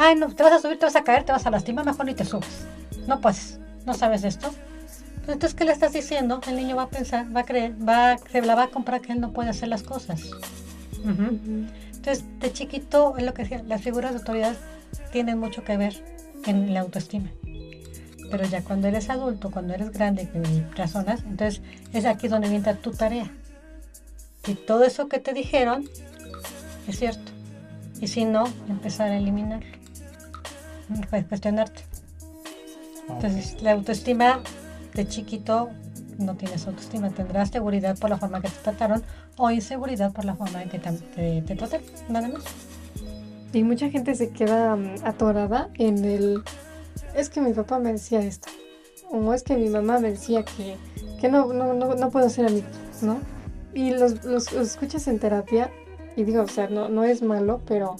S2: Ay, no, te vas a subir, te vas a caer, te vas a lastimar, mejor ni te subes. No puedes, no sabes esto. Entonces, ¿qué le estás diciendo? El niño va a pensar, va a creer, va, se la va a comprar que él no puede hacer las cosas. Entonces, de chiquito, es lo que decía, las figuras de autoridad tienen mucho que ver en la autoestima. Pero ya cuando eres adulto, cuando eres grande, que razonas, entonces es aquí donde entra tu tarea. Y todo eso que te dijeron es cierto. Y si no, empezar a eliminarlo. Pues cuestionarte. Entonces, la autoestima de chiquito no tienes autoestima. Tendrás seguridad por la forma que te trataron o inseguridad por la forma en que te, te, trataron. Nada más.
S1: Y mucha gente se queda mm, atorada en el es que mi papá me decía esto, o es que mi mamá me decía que, que no, no, no, no puedo ser amigo, ¿no? Y los, los, escuchas en terapia y digo, o sea, no, no es malo, pero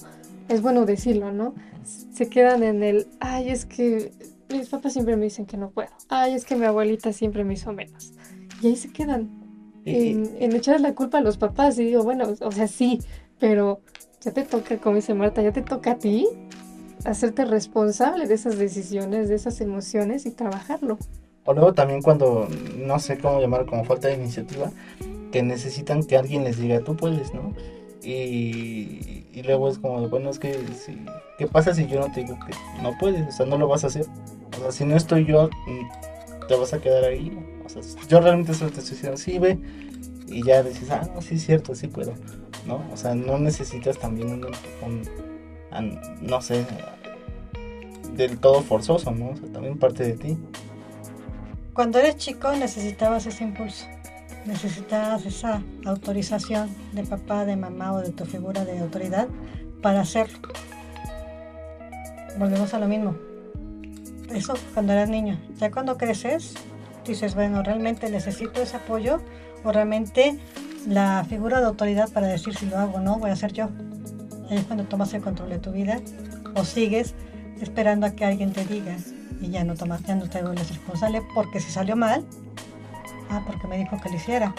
S1: es bueno decirlo, ¿no? Se quedan en el, ay, es que mis papás siempre me dicen que no puedo, ay, es que mi abuelita siempre me hizo menos. Y ahí se quedan, en, en echar la culpa a los papás y digo, bueno, o sea, sí, pero ya te toca, como dice Marta, ya te toca a ti hacerte responsable de esas decisiones, de esas emociones y trabajarlo.
S3: O luego también cuando, no sé cómo llamar, como falta de iniciativa, que necesitan que alguien les diga, tú puedes, ¿no? Y, luego es como, bueno, es que, ¿qué pasa si yo no te digo que no puedes? O sea, no lo vas a hacer. O sea, si no estoy yo, mm, te vas a quedar ahí. O sea, yo realmente solo te estoy diciendo, sí, ve. y ya dices, ah, no, sí es cierto, sí puedo, ¿no? O sea, no necesitas también un, un, no sé, del todo forzoso, ¿no? O sea, también parte de ti.
S2: Cuando eres chico necesitabas ese impulso, necesitabas esa autorización de papá, de mamá o de tu figura de autoridad para hacerlo. Volvemos a lo mismo. Eso cuando eras niño. Ya cuando creces, dices, bueno, realmente necesito ese apoyo o realmente la figura de autoridad para decir si lo hago o no, voy a ser yo. Ahí es cuando tomas el control de tu vida o sigues esperando a que alguien te diga y ya no tomas, ya no te vuelves responsable porque si salió mal, ah, porque me dijo que lo hiciera.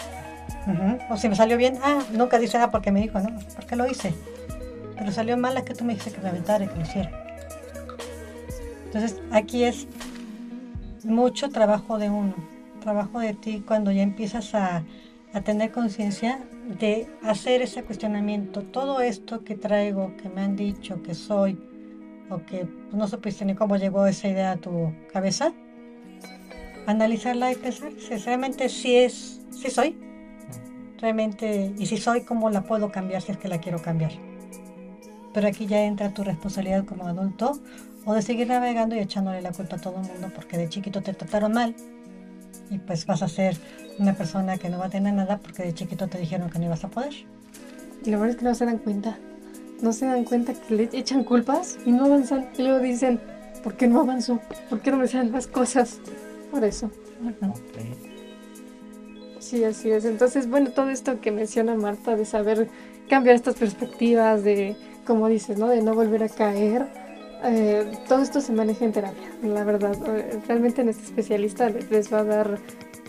S2: O si me salió bien, ah, nunca dice nada porque me dijo, no, porque lo hice. Pero salió mal es que tú me dijiste que me aventara y que lo hiciera. Entonces aquí es mucho trabajo de uno, trabajo de ti cuando ya empiezas a tener conciencia de hacer ese cuestionamiento. Todo esto que traigo, que me han dicho, que soy, o que no supiste ni cómo llegó esa idea a tu cabeza, analizarla y pensar si realmente sí es, sí soy, realmente, y si soy, cómo la puedo cambiar si es que la quiero cambiar. Pero aquí ya entra tu responsabilidad como adulto o de seguir navegando y echándole la culpa a todo el mundo porque de chiquito te trataron mal y pues vas a ser una persona que no va a tener nada porque de chiquito te dijeron que no ibas a poder.
S1: Y la verdad es que no se dan cuenta. No se dan cuenta que le echan culpas y no avanzan. Y luego dicen, ¿por qué no avanzó? ¿Por qué no me salen las cosas? Por eso. Sí, así es. Entonces, bueno, todo esto que menciona Marta de saber cambiar estas perspectivas, de, como dices, ¿no? De no volver a caer. Eh, todo esto se maneja en terapia, la verdad. Eh, realmente en este especialista les va a dar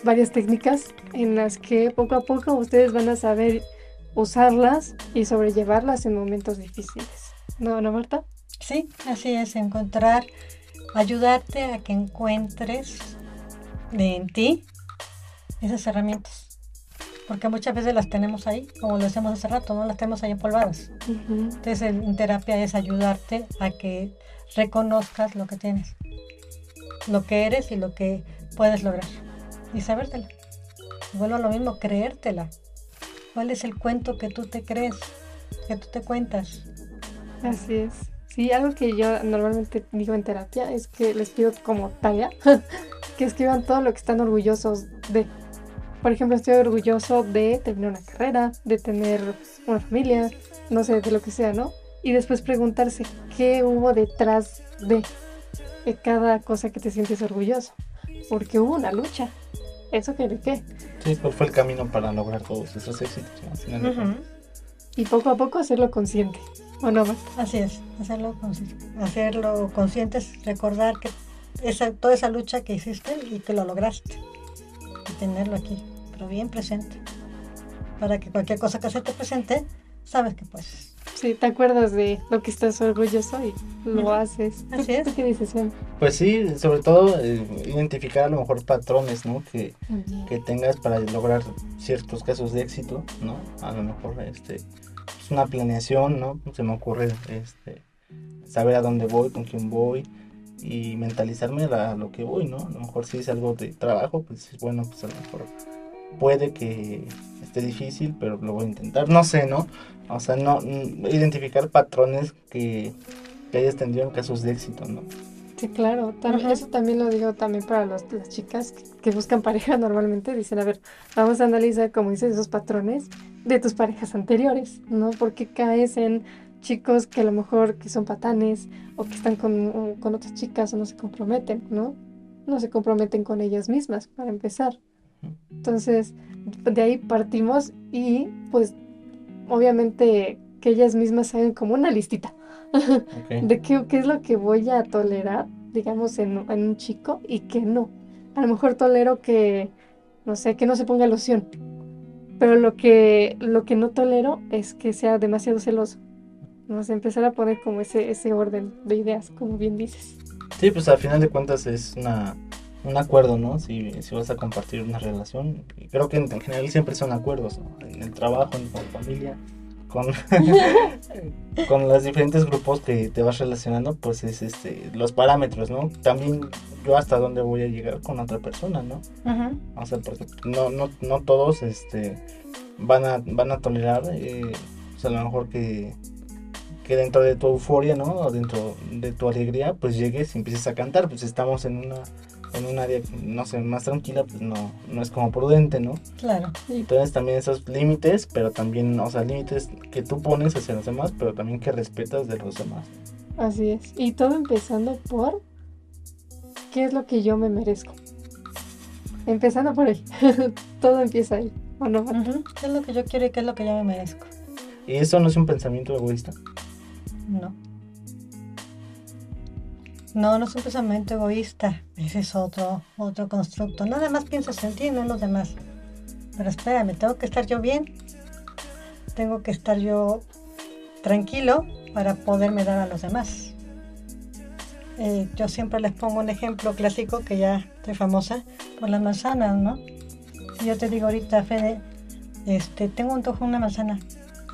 S1: varias técnicas en las que poco a poco ustedes van a saber usarlas y sobrellevarlas en momentos difíciles. ¿No, no, Marta?
S2: Sí, así es, encontrar, ayudarte a que encuentres en ti esas herramientas. Porque muchas veces las tenemos ahí, como lo decíamos hace rato, no las tenemos ahí empolvadas. Entonces, en terapia es ayudarte a que reconozcas lo que tienes, lo que eres y lo que puedes lograr. Y sabértela. Vuelvo a lo mismo, creértela. ¿Cuál es el cuento que tú te crees, que tú te cuentas?
S1: Así es. Sí, algo que yo normalmente digo en terapia es que les pido como talla que escriban todo lo que están orgullosos de. Por ejemplo, estoy orgulloso de tener una carrera, de tener una familia, no sé, de lo que sea, ¿no? Y después preguntarse qué hubo detrás de, cada cosa que te sientes orgulloso. Porque hubo una lucha. ¿Eso quiere qué?
S3: Sí, ¿cuál fue el camino para lograr todos esos éxitos?
S1: Y poco a poco hacerlo consciente. ¿O no,
S2: Así es, hacerlo, hacerlo consciente es recordar que esa, toda esa lucha que hiciste y que lo lograste. Y tenerlo aquí, pero bien presente. Para que cualquier cosa que se te presente, sabes que puedes.
S1: Sí, te acuerdas de lo que estás orgulloso y lo haces.
S2: Así es.
S1: ¿Qué dices,
S3: Pues sí, sobre todo eh, identificar a lo mejor patrones, ¿no? Que, que tengas para lograr ciertos casos de éxito, ¿no? A lo mejor este es una planeación, ¿no? Se me ocurre este saber a dónde voy, con quién voy, y mentalizarme a lo que voy, ¿no? A lo mejor si es algo de trabajo, pues bueno, pues a lo mejor puede que esté difícil, pero lo voy a intentar, no sé, ¿no? O sea, no identificar patrones que, que hayas tenido en casos de éxito, ¿no?
S1: Sí, claro, eso también lo digo también para las chicas que, buscan pareja normalmente, dicen, a ver, vamos a analizar, como dices, esos patrones de tus parejas anteriores, ¿no? Porque caes en chicos que a lo mejor que son patanes o que están con, con otras chicas o no se comprometen, ¿no? No se comprometen con ellas mismas, para empezar. Entonces, de ahí partimos y pues obviamente que ellas mismas hagan como una listita de qué, qué, es lo que voy a tolerar, digamos, en, en, un chico y que no. A lo mejor tolero que, no sé, que no se ponga loción, pero lo que, lo que no tolero es que sea demasiado celoso. Empezar a poner como ese, ese orden de ideas, como bien dices.
S3: Sí, pues al final de cuentas es una, un acuerdo, ¿no? Si, si vas a compartir una relación. Y creo que en, general siempre son acuerdos, ¿no? En el trabajo, en la familia, con, con los diferentes grupos que te vas relacionando, pues es este los parámetros, ¿no? También yo hasta dónde voy a llegar con otra persona, ¿no?
S2: Ujú.
S3: O sea, porque no, no, no todos este, van, a, van a tolerar, eh, o sea, a lo mejor que, que dentro de tu euforia, ¿no? O dentro de tu alegría, pues llegues y empieces a cantar, pues estamos en una en un área, no sé, más tranquila, pues no, no es como prudente, ¿no?
S2: Claro.
S3: Entonces también esos límites, pero también, o sea, límites que tú pones hacia los demás, pero también que respetas de los demás.
S1: Así es. Y todo empezando por qué es lo que yo me merezco. Empezando por ahí. todo empieza ahí. ¿O no?
S2: Ujú. ¿Qué es lo que yo quiero y qué es lo que yo me merezco?
S3: Y eso no es un pensamiento egoísta.
S2: No. No, no es un pensamiento egoísta. Ese es otro, otro constructo. Nada más piensas en ti, no en los demás. Pero espérame, tengo que estar yo bien. Tengo que estar yo tranquilo para poderme dar a los demás. Eh, yo siempre les pongo un ejemplo clásico que ya estoy famosa por las manzanas, ¿no? Si yo te digo ahorita, Fede, este, tengo un tojo una manzana,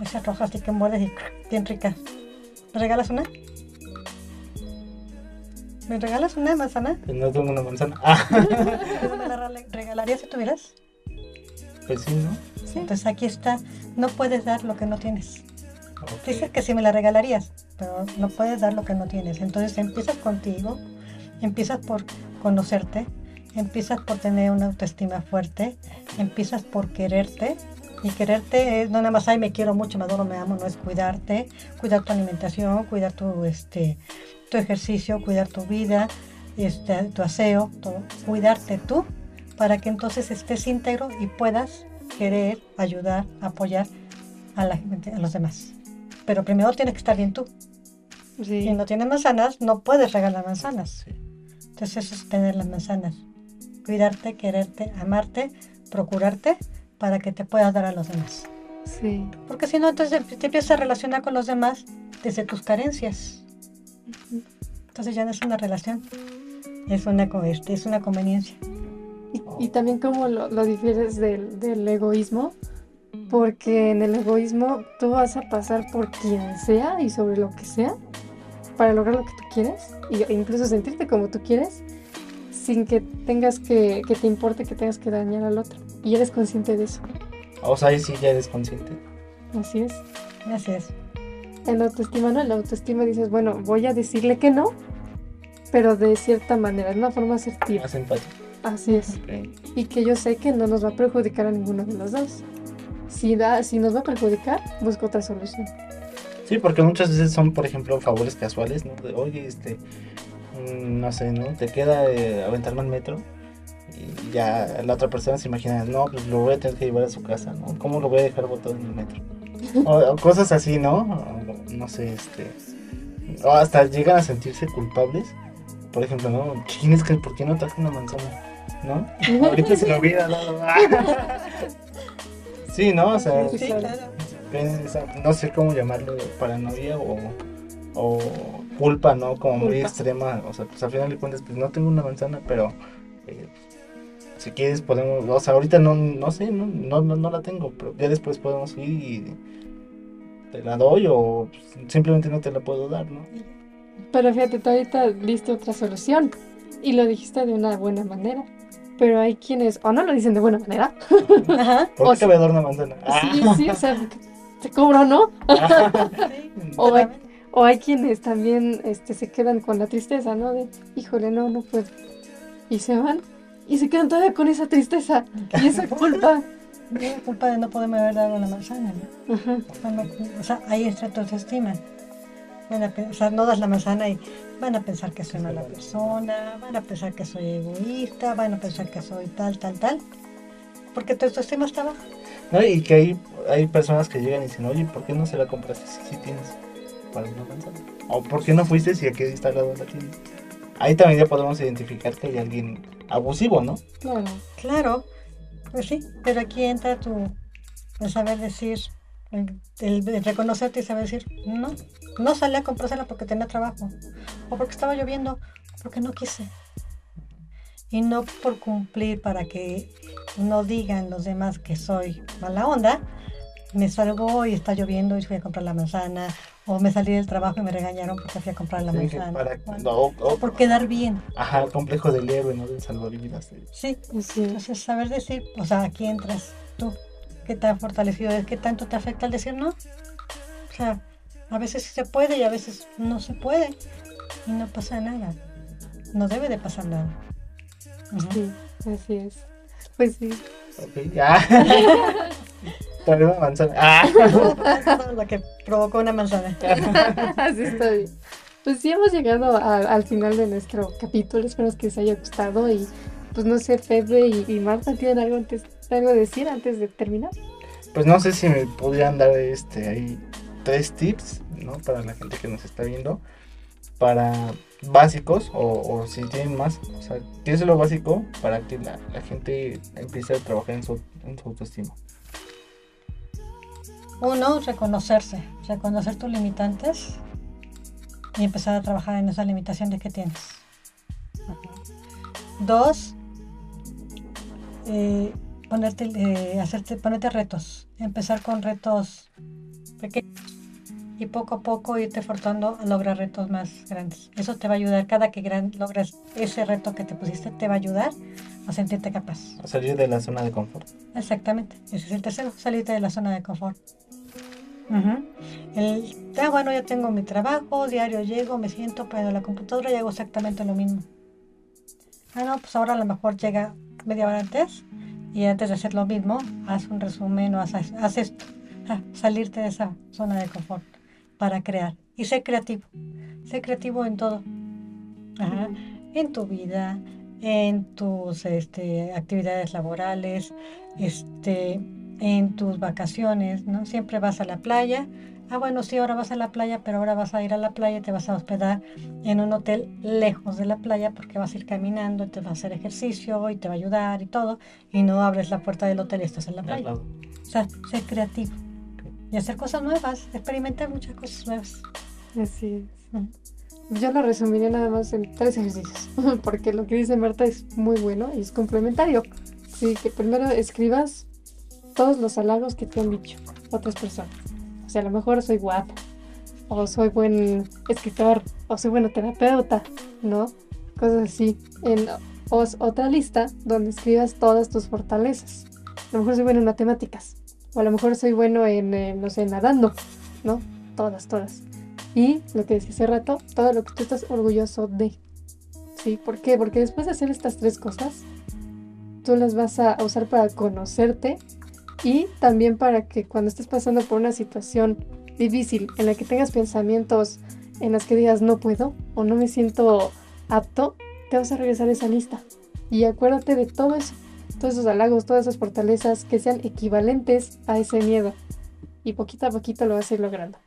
S2: esas rojas así que muerdes y bien rica. ¿Me regalas una? ¿Me regalas una manzana?
S3: Pues no tengo una manzana. Ah,
S2: ¿Me la regalarías si tuvieras?
S3: pues sí, ¿no?
S2: Sí. Entonces aquí está, no puedes dar lo que no tienes. Dices que sí me la regalarías, pero no puedes dar lo que no tienes. Entonces empiezas contigo, empiezas por conocerte, empiezas por tener una autoestima fuerte, empiezas por quererte. Y quererte es no nada más, ay, me quiero mucho, me adoro, me amo, no es cuidarte, cuidar tu alimentación, cuidar tu, este, tu ejercicio, cuidar tu vida, este, tu aseo, todo. Cuidarte tú para que entonces estés íntegro y puedas querer, ayudar, apoyar a, la, gente- a los demás. Pero primero tienes que estar bien tú.
S1: Sí.
S2: Si no tienes manzanas, no puedes regalar manzanas.
S3: Sí.
S2: Entonces eso es tener las manzanas. Cuidarte, quererte, amarte, procurarte para que te puedas dar a los demás.
S1: Sí.
S2: Porque si no, entonces te empiezas a relacionar con los demás desde tus carencias. Entonces ya no es una relación, es una, este, es una conveniencia.
S1: Y, y también cómo lo, lo difieres del, del egoísmo, porque en el egoísmo tú vas a pasar por quien sea y sobre lo que sea para lograr lo que tú quieres y- e incluso sentirte como tú quieres sin que tengas que, que te importe que tengas que dañar al otro. Y eres consciente de eso.
S3: O sea, ahí sí ya eres consciente.
S1: Así es.
S2: Así es.
S1: En la autoestima, ¿no? En la autoestima dices, bueno, voy a decirle que no, pero de cierta manera, de una forma asertiva.
S3: Más.
S1: Así es. Y que yo sé que no nos va a perjudicar a ninguno de los dos. Si, da, si nos va a perjudicar, busco otra solución.
S3: Sí, porque muchas veces son, por ejemplo, favores casuales, ¿no? De, oye, este, mm, no sé, ¿no? Te queda eh, aventarme al metro y ya la otra persona se imagina, no, pues lo voy a tener que llevar a su casa, ¿no? ¿Cómo lo voy a dejar botado en el metro? O, o cosas así, ¿no? O, no sé, este, o hasta llegan a sentirse culpables. Por ejemplo, ¿no? Chin, es que ¿por qué no traje una manzana? ¿No? Ahorita se lo hubiera dado. sí, ¿no? O sea,
S1: Sí,
S2: Sí,
S1: claro.
S2: claro.
S3: esa- no sé cómo llamarlo, paranoia o, o culpa, ¿no? Como muy
S1: Culpa.
S3: extrema. O sea, pues al final de cuentas, pues no tengo una manzana, pero eh, si quieres podemos, o sea, ahorita no, no sé, no, no, no, no la tengo, pero ya después podemos ir y te la doy o simplemente no te la puedo dar, ¿no?
S1: Pero fíjate, tú ahorita diste otra solución y lo dijiste de una buena manera. Pero hay quienes o no lo dicen de buena manera.
S2: Ajá.
S3: ¿Por
S1: O
S3: qué te
S1: sea-
S3: voy a dar una manzana?
S1: Sí, sí, o sea, te cobro, ¿no?
S2: Sí,
S1: O hay, o hay quienes también este, se quedan con la tristeza, ¿no? De, híjole, no, no puedo. Y se van y se quedan todavía con esa tristeza y esa culpa.
S2: Es culpa de no poderme haber dado la manzana. ¿no?
S1: Ajá.
S2: Bueno, o sea, ahí entra tu autoestima. Van a pe- o sea, no das la manzana y van a pensar que soy mala persona, van a pensar que soy egoísta, van a pensar que soy tal, tal, tal. Porque tu autoestima está baja.
S3: No, y que hay, hay personas que llegan y dicen, oye, ¿por qué no se la compraste si tienes para una manzana? O ¿por qué no fuiste si aquí está al lado de la tienda? Ahí también ya podemos identificar que hay alguien abusivo, ¿no?
S1: Claro.
S2: Pues sí, pero aquí entra tu el saber decir, el, el- reconocerte y saber decir, no, no salí a comprársela porque tenía trabajo, o porque estaba lloviendo, porque no quise. Y no por cumplir para que no digan los demás que soy mala onda, me salgo y está lloviendo y fui a comprar la manzana, o me salí del trabajo y me regañaron porque fui a comprar la
S3: Sí,
S2: manzana.
S3: para-
S2: Bueno,
S3: no, o- o-
S2: por quedar bien.
S3: Ajá, el complejo del héroe, ¿no? Del salvavidas.
S2: Sí,
S1: Sí.
S2: entonces saber decir, o sea, aquí entras tú, qué tan fortalecido es, qué tanto te afecta el decir no. O sea, a veces sí se puede y a veces no se puede y no pasa nada. No debe de pasar nada.
S1: Sí, así es. Pues sí.
S3: Ok, ya. Trae una manzana. Ah.
S2: Todo lo que provocó una manzana.
S1: Así está bien. Pues sí, hemos llegado a- al final de nuestro capítulo. Espero que les haya gustado. Y pues no sé, Fede y, y Marta, ¿tienen algo, antes, algo decir antes de terminar?
S3: Pues no sé si me podrían dar este ahí tres tips, ¿no? Para la gente que nos está viendo. Para básicos o, o si tienen más. O sea, ¿qué es lo básico para que la, la gente empiece a trabajar en su, en su autoestima?
S2: Uno, reconocerse, reconocer tus limitantes y empezar a trabajar en esas limitaciones que tienes. Dos, eh, ponerte, eh, hacerte, ponerte retos, empezar con retos pequeños y poco a poco irte forzando a lograr retos más grandes. Eso te va a ayudar, cada que gran- logres ese reto que te pusiste, te va a ayudar a sentirte capaz.
S3: A salir de la zona de confort.
S2: Exactamente, ese es el tercero, salirte de la zona de confort. Ujú. El, ah, bueno, yo tengo mi trabajo, diario llego, me siento, pero la computadora y hago exactamente lo mismo. Ah, no, pues ahora a lo mejor llega media hora antes y antes de hacer lo mismo, haz un resumen o haz, haz esto. Ah, salirte de esa zona de confort para crear. Y sé creativo, sé creativo en todo. Ajá. En tu vida, en tus este, actividades laborales, este, en tus vacaciones, ¿no? Siempre vas a la playa. Ah, bueno, sí, ahora vas a la playa, pero ahora vas a ir a la playa y te vas a hospedar en un hotel lejos de la playa porque vas a ir caminando y te vas a hacer ejercicio y te va a ayudar y todo. Y no abres la puerta del hotel y estás en la playa. O sea, ser creativo y hacer cosas nuevas, experimentar muchas cosas nuevas.
S1: Así es. Yo lo resumiría nada más en tres ejercicios, porque lo que dice Marta es muy bueno y es complementario. Sí, que primero escribas todos los halagos que te han dicho otras personas. O sea, a lo mejor soy guapo, o soy buen escritor, o soy buena terapeuta, ¿no? Cosas así. En otra lista donde escribas todas tus fortalezas. A lo mejor soy bueno en matemáticas, o a lo mejor soy bueno en, eh, no sé, nadando, ¿no? Todas, todas. Y lo que decía hace rato, todo lo que tú estás orgulloso de. ¿Sí? ¿Por qué? Porque después de hacer estas tres cosas, tú las vas a usar para conocerte y también para que cuando estés pasando por una situación difícil en la que tengas pensamientos en las que digas no puedo o no me siento apto, te vas a regresar a esa lista. Y acuérdate de todo eso, todos esos halagos, todas esas fortalezas que sean equivalentes a ese miedo. Y poquito a poquito lo vas a ir logrando.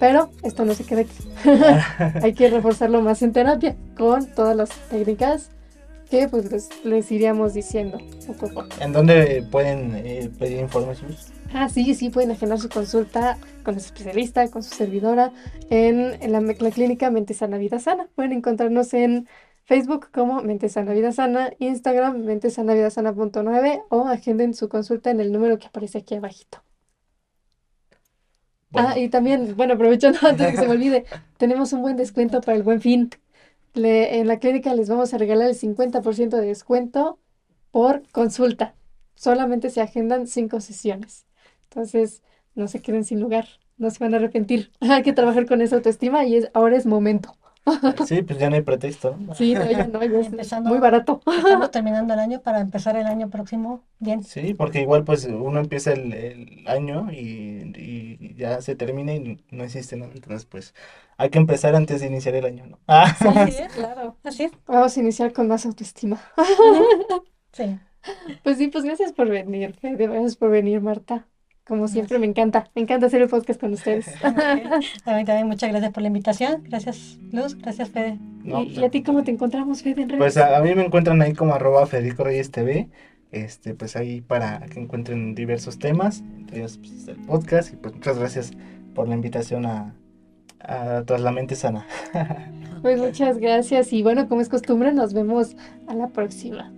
S1: Pero esto no se queda aquí. Hay que reforzarlo más en terapia con todas las técnicas que pues les, les iríamos diciendo poco a poco.
S3: ¿En dónde pueden eh, pedir informes? Luz?
S1: Ah, sí, sí, pueden agendar su consulta con el especialista, con su servidora, en, en la, la clínica Mente Sana Vida Sana. Pueden encontrarnos en Facebook como Mente Sana Vida Sana, Instagram Mente Sana Vida Sana.9 o agenden su consulta en el número que aparece aquí abajito.
S3: Bueno,
S1: Ah, y también, bueno, aprovechando antes de que se me olvide, tenemos un buen descuento para el buen fin. Le- en la clínica les vamos a regalar el 50% de descuento por consulta. Solamente se agendan cinco sesiones. Entonces, no se queden sin lugar, no se van a arrepentir. Hay que trabajar con esa autoestima y es, ahora es momento.
S3: sí, pues ya no hay pretexto. ¿no?
S1: Sí, no, ya no, ya
S2: Empezando-
S1: muy barato.
S2: Estamos terminando el año para empezar el año próximo bien.
S3: Sí, porque igual pues uno empieza el, el año y, y ya se termina y no existe nada. Entonces pues hay que empezar antes de iniciar el año, ¿no? Ah,
S2: es,
S1: Claro.
S2: así es.
S1: Vamos a iniciar con más autoestima.
S2: Sí.
S1: Pues sí, pues gracias por venir, gracias por venir, Marta. Como siempre, me encanta, me encanta hacer el podcast con ustedes.
S2: A mí también muchas gracias por la invitación. Gracias Luz, gracias Fede.
S3: no,
S1: ¿Y, y a ti cómo te encontramos, Fede, en redes?
S3: Pues a, a mí me encuentran ahí como arroba Federico Reyes TV. Este, pues ahí para que encuentren diversos temas, entre ellos pues, el podcast. Y pues muchas gracias por la invitación a, a Tras la Mente Sana.
S1: Pues muchas gracias y bueno, como es costumbre, nos vemos a la próxima.